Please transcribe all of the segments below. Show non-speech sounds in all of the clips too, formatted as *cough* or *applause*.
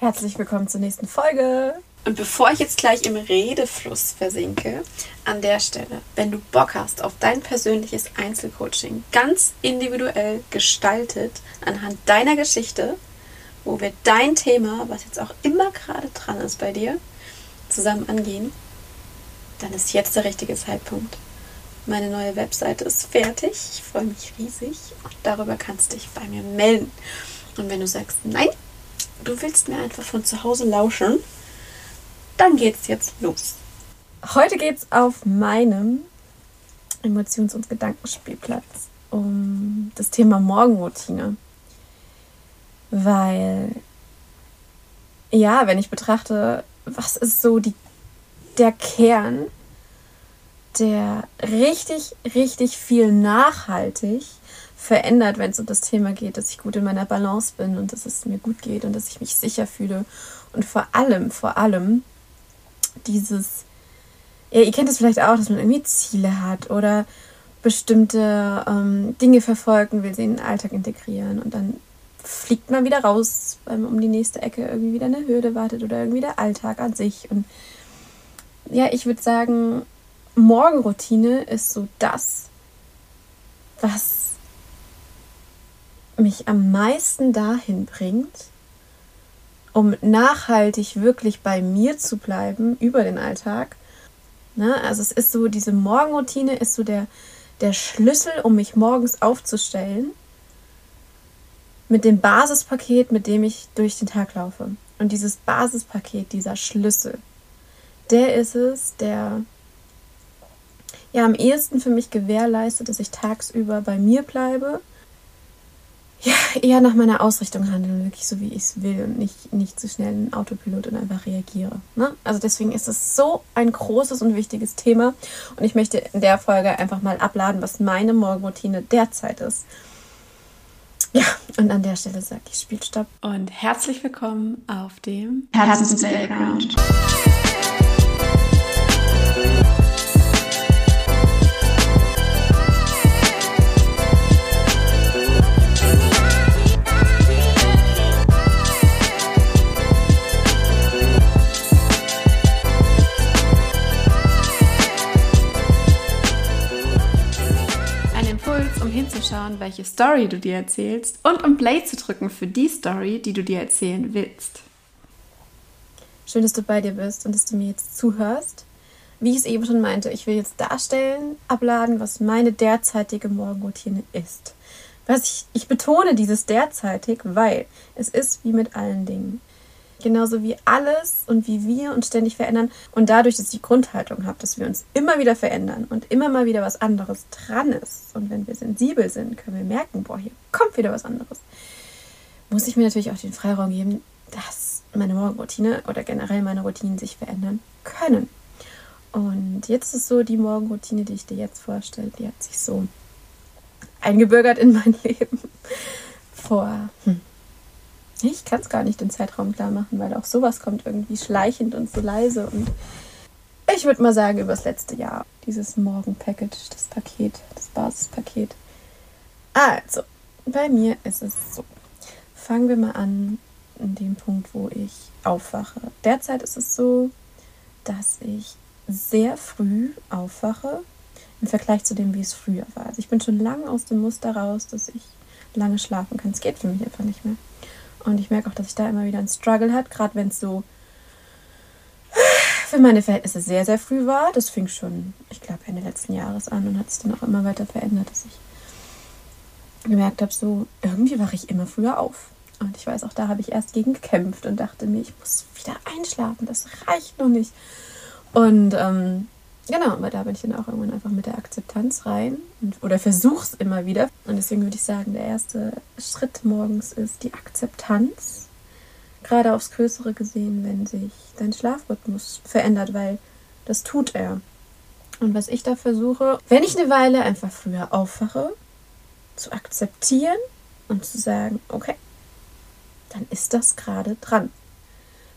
Herzlich willkommen zur nächsten Folge. Und bevor ich jetzt gleich im Redefluss versinke, an der Stelle, wenn du Bock hast auf dein persönliches Einzelcoaching, ganz individuell gestaltet anhand deiner Geschichte, wo wir dein Thema, was jetzt auch immer gerade dran ist bei dir, zusammen angehen, dann ist jetzt der richtige Zeitpunkt. Meine neue Webseite ist fertig. Ich freue mich riesig und darüber kannst du dich bei mir melden. Und wenn du sagst, nein, du willst mir einfach von zu Hause lauschen, dann geht's jetzt los. Heute geht's auf meinem Emotions- und Gedankenspielplatz um das Thema Morgenroutine. Weil, ja, wenn ich betrachte, was ist so die, der Kern, der richtig, richtig viel nachhaltig verändert, wenn es um das Thema geht, dass ich gut in meiner Balance bin und dass es mir gut geht und dass ich mich sicher fühle. Und vor allem, vor allem dieses, ja, ihr kennt es vielleicht auch, dass man irgendwie Ziele hat oder bestimmte ähm, Dinge verfolgen will, sie in den Alltag integrieren und dann fliegt man wieder raus, weil um die nächste Ecke irgendwie wieder eine Hürde wartet oder irgendwie der Alltag an sich. Und ja, ich würde sagen, Morgenroutine ist so das, was mich am meisten dahin bringt, um nachhaltig wirklich bei mir zu bleiben über den Alltag. Ne? Also es ist so, diese Morgenroutine ist so der, der Schlüssel, um mich morgens aufzustellen mit dem Basispaket, mit dem ich durch den Tag laufe. Und dieses Basispaket, dieser Schlüssel, der ist es, der ja am ehesten für mich gewährleistet, dass ich tagsüber bei mir bleibe ja, eher nach meiner Ausrichtung handeln, wirklich so wie ich es will und nicht, nicht zu schnell in Autopilot und einfach reagiere. Ne? Also deswegen ist es so ein großes und wichtiges Thema und ich möchte in der Folge einfach mal abladen, was meine Morgenroutine derzeit ist. Ja, und an der Stelle sage ich Spielstopp. Und herzlich willkommen auf dem Herzens Welche Story du dir erzählst und um Play zu drücken für die Story, die du dir erzählen willst. Schön, dass du bei dir bist und dass du mir jetzt zuhörst. Wie ich es eben schon meinte, ich will jetzt darstellen, abladen, was meine derzeitige Morgenroutine ist. Was ich, ich betone dieses derzeitig, weil es ist wie mit allen Dingen. Genauso wie alles und wie wir uns ständig verändern. Und dadurch, dass ich die Grundhaltung habe, dass wir uns immer wieder verändern und immer mal wieder was anderes dran ist. Und wenn wir sensibel sind, können wir merken, boah, hier kommt wieder was anderes. Muss ich mir natürlich auch den Freiraum geben, dass meine Morgenroutine oder generell meine Routinen sich verändern können. Und jetzt ist so die Morgenroutine, die ich dir jetzt vorstelle, die hat sich so eingebürgert in mein *laughs* Leben vor hm, ich kann es gar nicht den Zeitraum klar machen, weil auch sowas kommt irgendwie schleichend und so leise. Und ich würde mal sagen, über das letzte Jahr. Dieses Morgen-Package, das Paket, das Basispaket. Also, bei mir ist es so. Fangen wir mal an, in dem Punkt, wo ich aufwache. Derzeit ist es so, dass ich sehr früh aufwache im Vergleich zu dem, wie es früher war. Also ich bin schon lange aus dem Muster raus, dass ich lange schlafen kann. Es geht für mich einfach nicht mehr. Und ich merke auch, dass ich da immer wieder einen Struggle hat, gerade wenn es so für meine Verhältnisse sehr, sehr früh war. Das fing schon, ich glaube, Ende letzten Jahres an und hat sich dann auch immer weiter verändert, dass ich gemerkt habe, so irgendwie wache ich immer früher auf. Und ich weiß, auch da habe ich erst gegen gekämpft und dachte mir, ich muss wieder einschlafen, das reicht noch nicht. Und ähm, Genau, aber da bin ich dann auch irgendwann einfach mit der Akzeptanz rein und, oder versuch's immer wieder. Und deswegen würde ich sagen, der erste Schritt morgens ist die Akzeptanz. Gerade aufs Größere gesehen, wenn sich dein Schlafrhythmus verändert, weil das tut er. Und was ich da versuche, wenn ich eine Weile einfach früher aufwache, zu akzeptieren und zu sagen, okay, dann ist das gerade dran.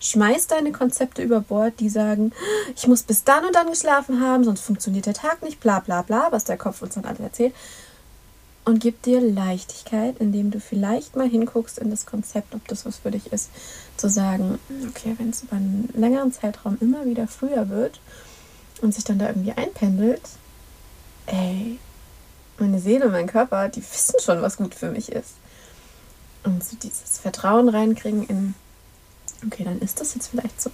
Schmeiß deine Konzepte über Bord, die sagen, ich muss bis dann und dann geschlafen haben, sonst funktioniert der Tag nicht, bla bla bla, was der Kopf uns dann alle erzählt. und gibt dir Leichtigkeit, indem du vielleicht mal hinguckst in das Konzept, ob das was für dich ist, zu sagen, okay, wenn es über einen längeren Zeitraum immer wieder früher wird und sich dann da irgendwie einpendelt, ey, meine Seele, mein Körper, die wissen schon, was gut für mich ist. Und so dieses Vertrauen reinkriegen in, okay, dann ist das jetzt vielleicht so.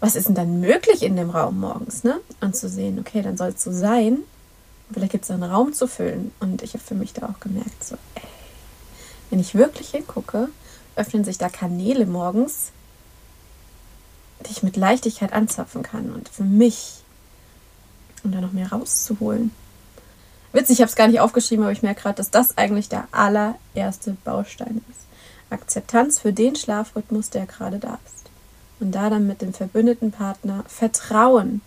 Was ist denn dann möglich in dem Raum morgens, ne? Und zu sehen, okay, dann soll es so sein Vielleicht gibt es einen Raum zu füllen. Und ich habe für mich da auch gemerkt, so, ey, wenn ich wirklich hingucke, öffnen sich da Kanäle morgens, die ich mit Leichtigkeit anzapfen kann. Und für mich, um da noch mehr rauszuholen. Witzig, ich habe es gar nicht aufgeschrieben, aber ich merke gerade, dass das eigentlich der allererste Baustein ist. Akzeptanz für den Schlafrhythmus, der gerade da ist. Und da dann mit dem verbündeten Partner Vertrauen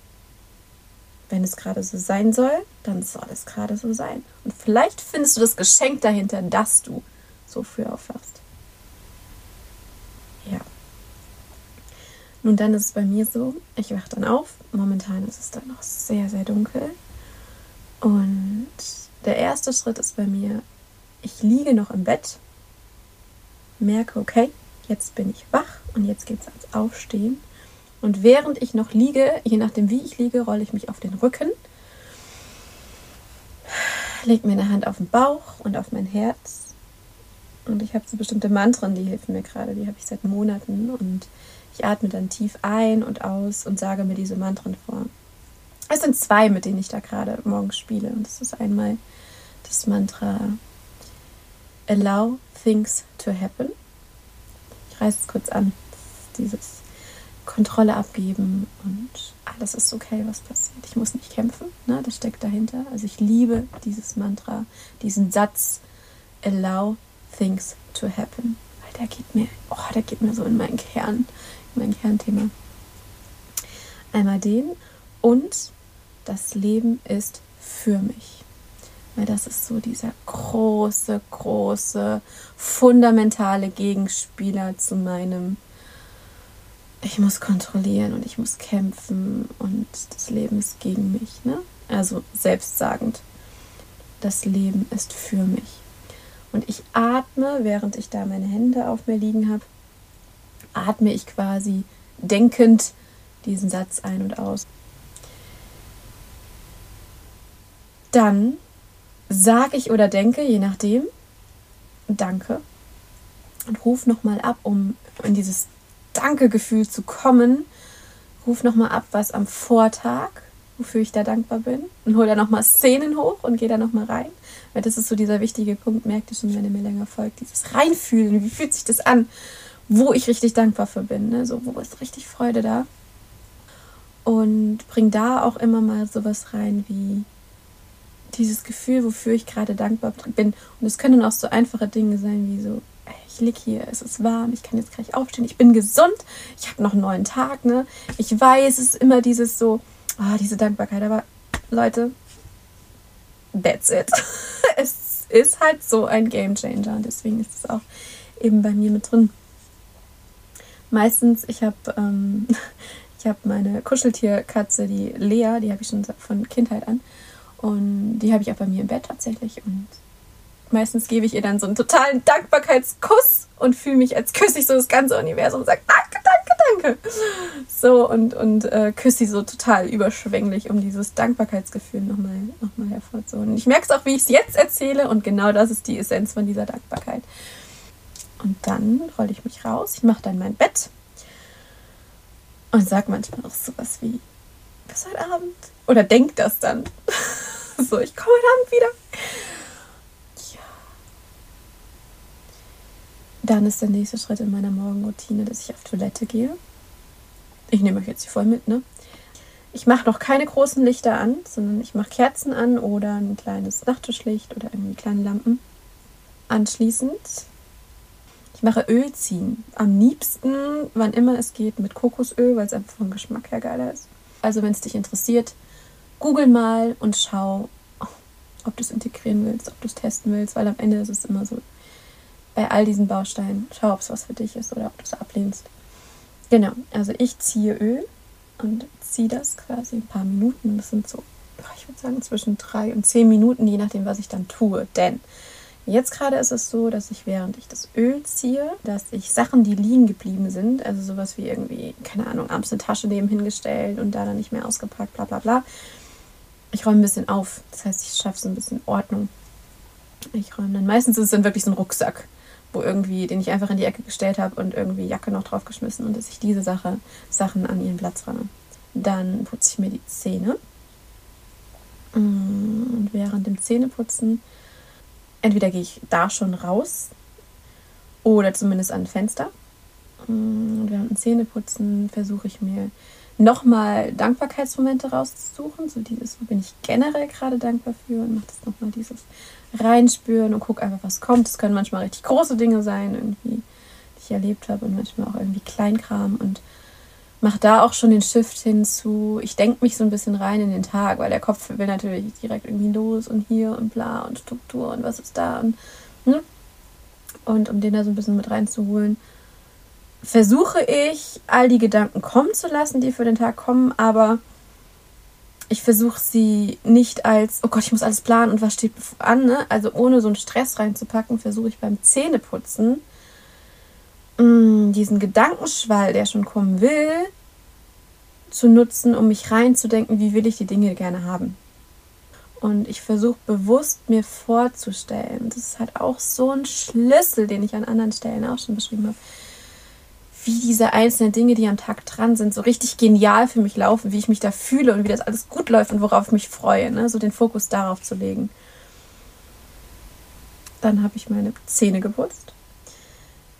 wenn es gerade so sein soll, dann soll es gerade so sein. Und vielleicht findest du das Geschenk dahinter, dass du so früh aufwachst. Ja. Nun, dann ist es bei mir so, ich wache dann auf. Momentan ist es dann noch sehr, sehr dunkel. Und der erste Schritt ist bei mir, ich liege noch im Bett, merke, okay, jetzt bin ich wach und jetzt geht es ans Aufstehen. Und während ich noch liege, je nachdem wie ich liege, rolle ich mich auf den Rücken, lege mir eine Hand auf den Bauch und auf mein Herz. Und ich habe so bestimmte Mantren, die helfen mir gerade, die habe ich seit Monaten. Und ich atme dann tief ein und aus und sage mir diese Mantren vor. Es sind zwei, mit denen ich da gerade morgens spiele. Und das ist einmal das Mantra Allow things to happen. Ich reiße es kurz an. dieses Kontrolle abgeben und alles ist okay, was passiert. Ich muss nicht kämpfen, ne? das steckt dahinter. Also ich liebe dieses Mantra, diesen Satz, allow things to happen. Weil der geht mir, oh, der geht mir so in meinen Kern, in mein Kernthema. Einmal den und das Leben ist für mich. Weil das ist so dieser große, große, fundamentale Gegenspieler zu meinem ich muss kontrollieren und ich muss kämpfen und das Leben ist gegen mich. Ne? Also selbstsagend, das Leben ist für mich. Und ich atme, während ich da meine Hände auf mir liegen habe, atme ich quasi denkend diesen Satz ein und aus. Dann sage ich oder denke, je nachdem, danke und ruf nochmal ab, um in dieses Danke-Gefühl zu kommen, ruf nochmal ab, was am Vortag, wofür ich da dankbar bin und hol da nochmal Szenen hoch und gehe da nochmal rein. Weil das ist so dieser wichtige Punkt, merkt ihr schon, wenn ihr mir länger folgt, dieses Reinfühlen, wie fühlt sich das an, wo ich richtig dankbar für bin, ne? so wo ist richtig Freude da. Und bring da auch immer mal sowas rein wie dieses Gefühl, wofür ich gerade dankbar bin. Und es können auch so einfache Dinge sein wie so, ich liege hier, es ist warm, ich kann jetzt gleich aufstehen, ich bin gesund, ich habe noch einen neuen Tag, ne? Ich weiß, es ist immer dieses so, oh, diese Dankbarkeit, aber Leute, that's it. *laughs* es ist halt so ein Game Changer und deswegen ist es auch eben bei mir mit drin. Meistens, ich habe ähm, *laughs* ich habe meine Kuscheltierkatze, die Lea, die habe ich schon von Kindheit an und die habe ich auch bei mir im Bett tatsächlich und meistens gebe ich ihr dann so einen totalen Dankbarkeitskuss und fühle mich, als küsse ich so das ganze Universum und sage Danke, danke, danke. So und, und äh, küsse sie so total überschwänglich, um dieses Dankbarkeitsgefühl nochmal noch mal hervorzuholen. Ich merke es auch, wie ich es jetzt erzähle und genau das ist die Essenz von dieser Dankbarkeit. Und dann rolle ich mich raus, ich mache dann mein Bett und sage manchmal auch sowas wie bis heute Abend oder denk das dann. *laughs* so, ich komme Abend wieder. Dann ist der nächste Schritt in meiner Morgenroutine, dass ich auf Toilette gehe. Ich nehme euch jetzt hier voll mit, ne? Ich mache noch keine großen Lichter an, sondern ich mache Kerzen an oder ein kleines Nachttischlicht oder irgendwie kleine Lampen. Anschließend, ich mache Öl ziehen. Am liebsten, wann immer es geht, mit Kokosöl, weil es einfach vom Geschmack her geiler ist. Also, wenn es dich interessiert, google mal und schau, ob du es integrieren willst, ob du es testen willst, weil am Ende ist es immer so, bei all diesen Bausteinen. Schau, ob es was für dich ist oder ob du es ablehnst. Genau, also ich ziehe Öl und ziehe das quasi ein paar Minuten. Das sind so ich würde sagen, zwischen drei und zehn Minuten, je nachdem, was ich dann tue. Denn jetzt gerade ist es so, dass ich, während ich das Öl ziehe, dass ich Sachen, die liegen geblieben sind, also sowas wie irgendwie, keine Ahnung, abends eine Tasche neben hingestellt und da dann nicht mehr ausgepackt, bla bla bla. Ich räume ein bisschen auf. Das heißt, ich schaffe so ein bisschen Ordnung. Ich räume dann. Meistens ist es dann wirklich so ein Rucksack, wo irgendwie, den ich einfach in die Ecke gestellt habe und irgendwie Jacke noch draufgeschmissen und dass ich diese Sache, Sachen an ihren Platz räume. Dann putze ich mir die Zähne. Und während dem Zähneputzen, entweder gehe ich da schon raus oder zumindest an ein Fenster. Und während dem Zähneputzen versuche ich mir nochmal Dankbarkeitsmomente rauszusuchen. So dieses, wo bin ich generell gerade dankbar für und mache das nochmal dieses reinspüren und gucke einfach, was kommt. Es können manchmal richtig große Dinge sein, irgendwie, die ich erlebt habe und manchmal auch irgendwie Kleinkram und mache da auch schon den Shift hinzu. Ich denke mich so ein bisschen rein in den Tag, weil der Kopf will natürlich direkt irgendwie los und hier und bla und Struktur und was ist da und, ne? und um den da so ein bisschen mit reinzuholen, versuche ich, all die Gedanken kommen zu lassen, die für den Tag kommen, aber ich versuche sie nicht als, oh Gott, ich muss alles planen und was steht an, ne? also ohne so einen Stress reinzupacken, versuche ich beim Zähneputzen mh, mm, diesen Gedankenschwall, der schon kommen will, zu nutzen, um mich reinzudenken, wie will ich die Dinge gerne haben. Und ich versuche bewusst mir vorzustellen, das ist halt auch so ein Schlüssel, den ich an anderen Stellen auch schon beschrieben habe, wie diese einzelnen Dinge, die am Tag dran sind, so richtig genial für mich laufen, wie ich mich da fühle und wie das alles gut läuft und worauf ich mich freue, ne? so den Fokus darauf zu legen. Dann habe ich meine Zähne geputzt.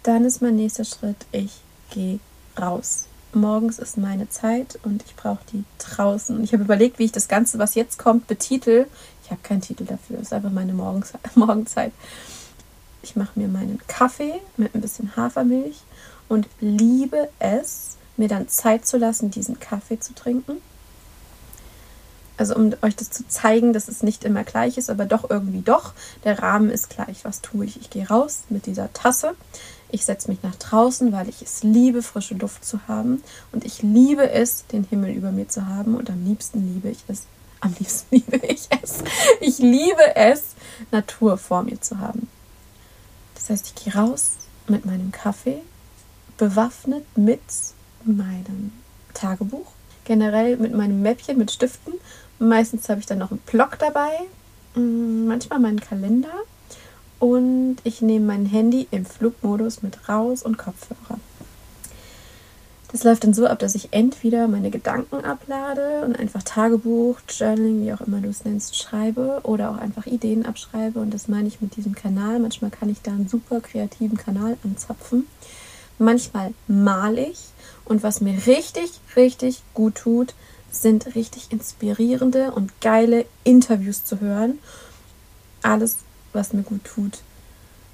Dann ist mein nächster Schritt, ich gehe raus. Morgens ist meine Zeit und ich brauche die draußen. Und ich habe überlegt, wie ich das Ganze, was jetzt kommt, betitel. Ich habe keinen Titel dafür, es ist einfach meine Morgens *laughs* Morgenzeit. Ich mache mir meinen Kaffee mit ein bisschen Hafermilch und liebe es, mir dann Zeit zu lassen, diesen Kaffee zu trinken. Also um euch das zu zeigen, dass es nicht immer gleich ist, aber doch irgendwie doch. Der Rahmen ist gleich. Was tue ich? Ich gehe raus mit dieser Tasse. Ich setze mich nach draußen, weil ich es liebe, frische Luft zu haben. Und ich liebe es, den Himmel über mir zu haben. Und am liebsten liebe ich es. Am liebsten *laughs* liebe ich es. Ich liebe es, Natur vor mir zu haben. Das heißt, ich gehe raus mit meinem Kaffee bewaffnet mit meinem Tagebuch, generell mit meinem Mäppchen mit Stiften. Meistens habe ich dann noch einen Block dabei, mm, manchmal meinen Kalender und ich nehme mein Handy im Flugmodus mit raus und Kopfhörer. Das läuft dann so ab, dass ich entweder meine Gedanken ablade und einfach Tagebuch, Journaling, wie auch immer du es nennst, schreibe oder auch einfach Ideen abschreibe. Und das meine ich mit diesem Kanal. Manchmal kann ich da einen super kreativen Kanal anzapfen. Manchmal mal ich und was mir richtig, richtig gut tut, sind richtig inspirierende und geile Interviews zu hören. Alles, was mir gut tut,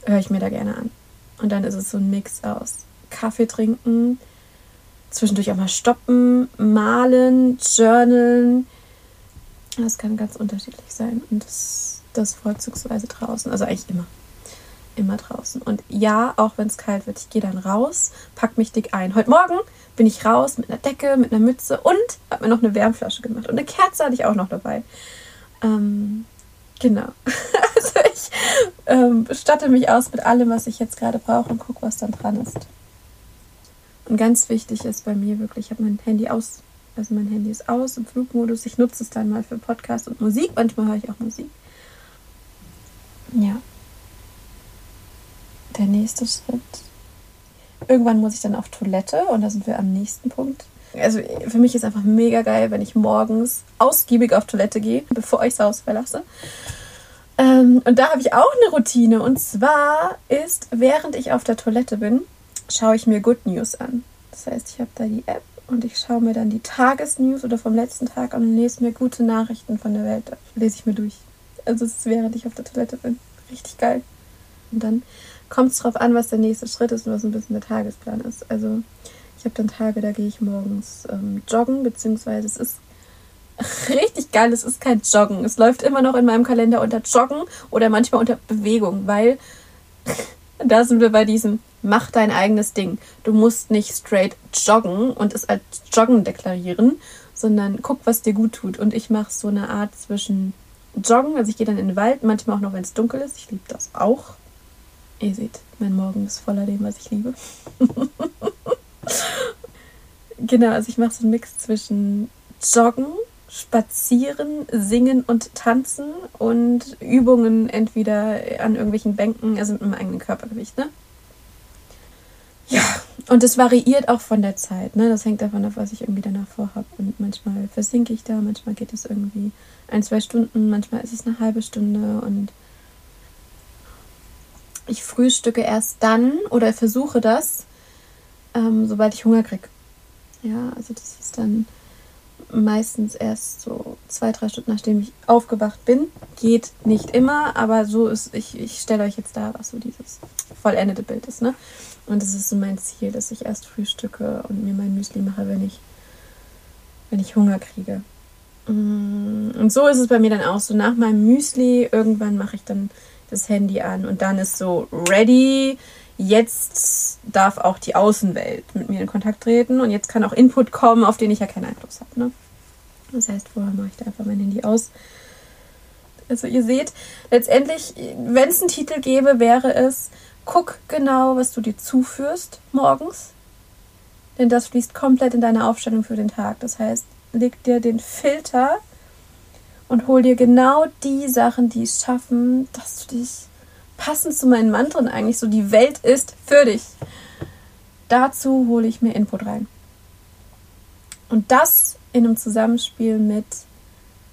höre ich mir da gerne an. Und dann ist es so ein Mix aus Kaffee trinken, zwischendurch auch mal stoppen, malen, journalen. Das kann ganz unterschiedlich sein und das, das vorzugsweise draußen, also eigentlich immer immer draußen. Und ja, auch wenn es kalt wird, ich gehe dann raus, pack mich dick ein. Heute Morgen bin ich raus mit einer Decke, mit einer Mütze und habe mir noch eine Wärmflasche gemacht. Und eine Kerze hatte ich auch noch dabei. Ähm, genau. *laughs* also ich ähm, statte mich aus mit allem, was ich jetzt gerade brauche und gucke, was dann dran ist. Und ganz wichtig ist bei mir wirklich, ich habe mein Handy aus. Also mein Handy ist aus im Flugmodus. Ich nutze es dann mal für Podcast und Musik. Manchmal höre ich auch Musik. Ja der nächste Schritt. Irgendwann muss ich dann auf Toilette und da sind wir am nächsten Punkt. Also für mich ist einfach mega geil, wenn ich morgens ausgiebig auf Toilette gehe, bevor ich das Haus verlasse. Ähm, und da habe ich auch eine Routine. Und zwar ist, während ich auf der Toilette bin, schaue ich mir Good News an. Das heißt, ich habe da die App und ich schaue mir dann die Tagesnews oder vom letzten Tag an und lese mir gute Nachrichten von der Welt. Lese ich mir durch. Also es ist während ich auf der Toilette bin. Richtig geil. Und dann kommt es darauf an, was der nächste Schritt ist und was ein bisschen der Tagesplan ist. Also ich habe dann Tage, da gehe ich morgens ähm, joggen, beziehungsweise es ist *laughs* richtig geil, es ist kein Joggen. Es läuft immer noch in meinem Kalender unter Joggen oder manchmal unter Bewegung, weil *laughs* da sind wir bei diesem mach dein eigenes Ding. Du musst nicht straight joggen und es als Joggen deklarieren, sondern guck, was dir gut tut. Und ich mache so eine Art zwischen Joggen, also ich gehe dann in den Wald, manchmal auch noch, wenn es dunkel ist. Ich liebe das auch. Ihr seht, mein Morgen ist voller dem, was ich liebe. *laughs* genau, also ich mache so einen Mix zwischen Joggen, Spazieren, Singen und Tanzen und Übungen entweder an irgendwelchen Bänken, also mit meinem eigenen Körpergewicht, ne? Ja, und es variiert auch von der Zeit, ne? Das hängt davon ab, was ich irgendwie danach vorhabe. Und manchmal versinke ich da, manchmal geht es irgendwie ein, zwei Stunden, manchmal ist es eine halbe Stunde und ich frühstücke erst dann oder versuche das, ähm, sobald ich Hunger kriege. Ja, also das ist dann meistens erst so zwei, drei Stunden, nachdem ich aufgewacht bin. Geht nicht immer, aber so ist, ich, ich stelle euch jetzt da, was so dieses vollendete Bild ist, ne? Und das ist so mein Ziel, dass ich erst frühstücke und mir mein Müsli mache, wenn ich, wenn ich Hunger kriege. Mm, und so ist es bei mir dann auch so. Nach meinem Müsli, irgendwann mache ich dann das Handy an und dann ist so ready. Jetzt darf auch die Außenwelt mit mir in Kontakt treten und jetzt kann auch Input kommen, auf den ich ja keinen Einfluss habe. Ne? Das heißt, vorher mache ich da einfach mein Handy aus. Also ihr seht, letztendlich, wenn es einen Titel gäbe, wäre es, guck genau, was du dir zuführst morgens. Denn das fließt komplett in deine Aufstellung für den Tag. Das heißt, leg dir den Filter und hol dir genau die Sachen, die es schaffen, dass du dich passend zu meinen Mantren eigentlich so die Welt ist für dich. Dazu hole ich mir Input rein. Und das in einem Zusammenspiel mit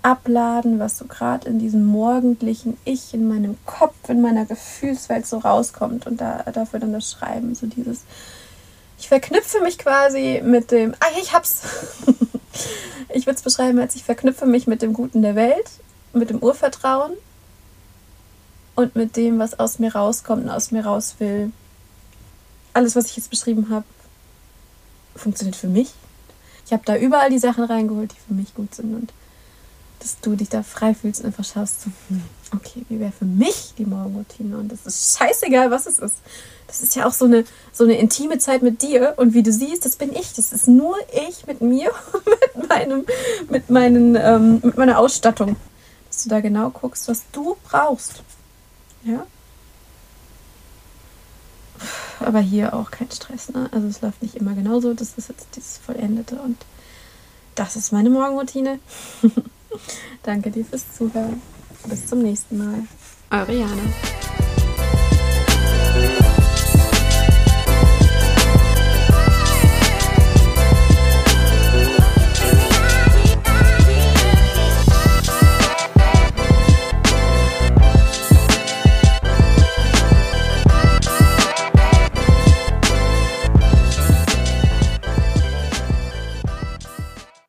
Abladen, was so gerade in diesem morgendlichen Ich, in meinem Kopf, in meiner Gefühlswelt so rauskommt und da, dafür dann das Schreiben, so dieses, ich verknüpfe mich quasi mit dem, ah, ich hab's. *laughs* ich würde es beschreiben als ich verknüpfe mich mit dem Guten der Welt, mit dem Urvertrauen und mit dem, was aus mir rauskommt und aus mir raus will. Alles, was ich jetzt beschrieben habe, funktioniert für mich. Ich habe da überall die Sachen reingeholt, die für mich gut sind und dass du dich da frei fühlst und einfach schaust, so, hm, okay, wie wäre für mich die Morgenroutine? Und das ist scheißegal, was es ist. Das ist ja auch so eine, so eine intime Zeit mit dir. Und wie du siehst, das bin ich. Das ist nur ich mit mir *laughs* mit, meinem, mit, meinen, ähm, mit meiner Ausstattung. Dass du da genau guckst, was du brauchst. Ja? Aber hier auch kein Stress, ne? Also es läuft nicht immer genauso. Das ist jetzt dieses Vollendete und das ist meine Morgenroutine. *laughs* Danke dir fürs Zuhören. Bis zum nächsten Mal. Eure Jana.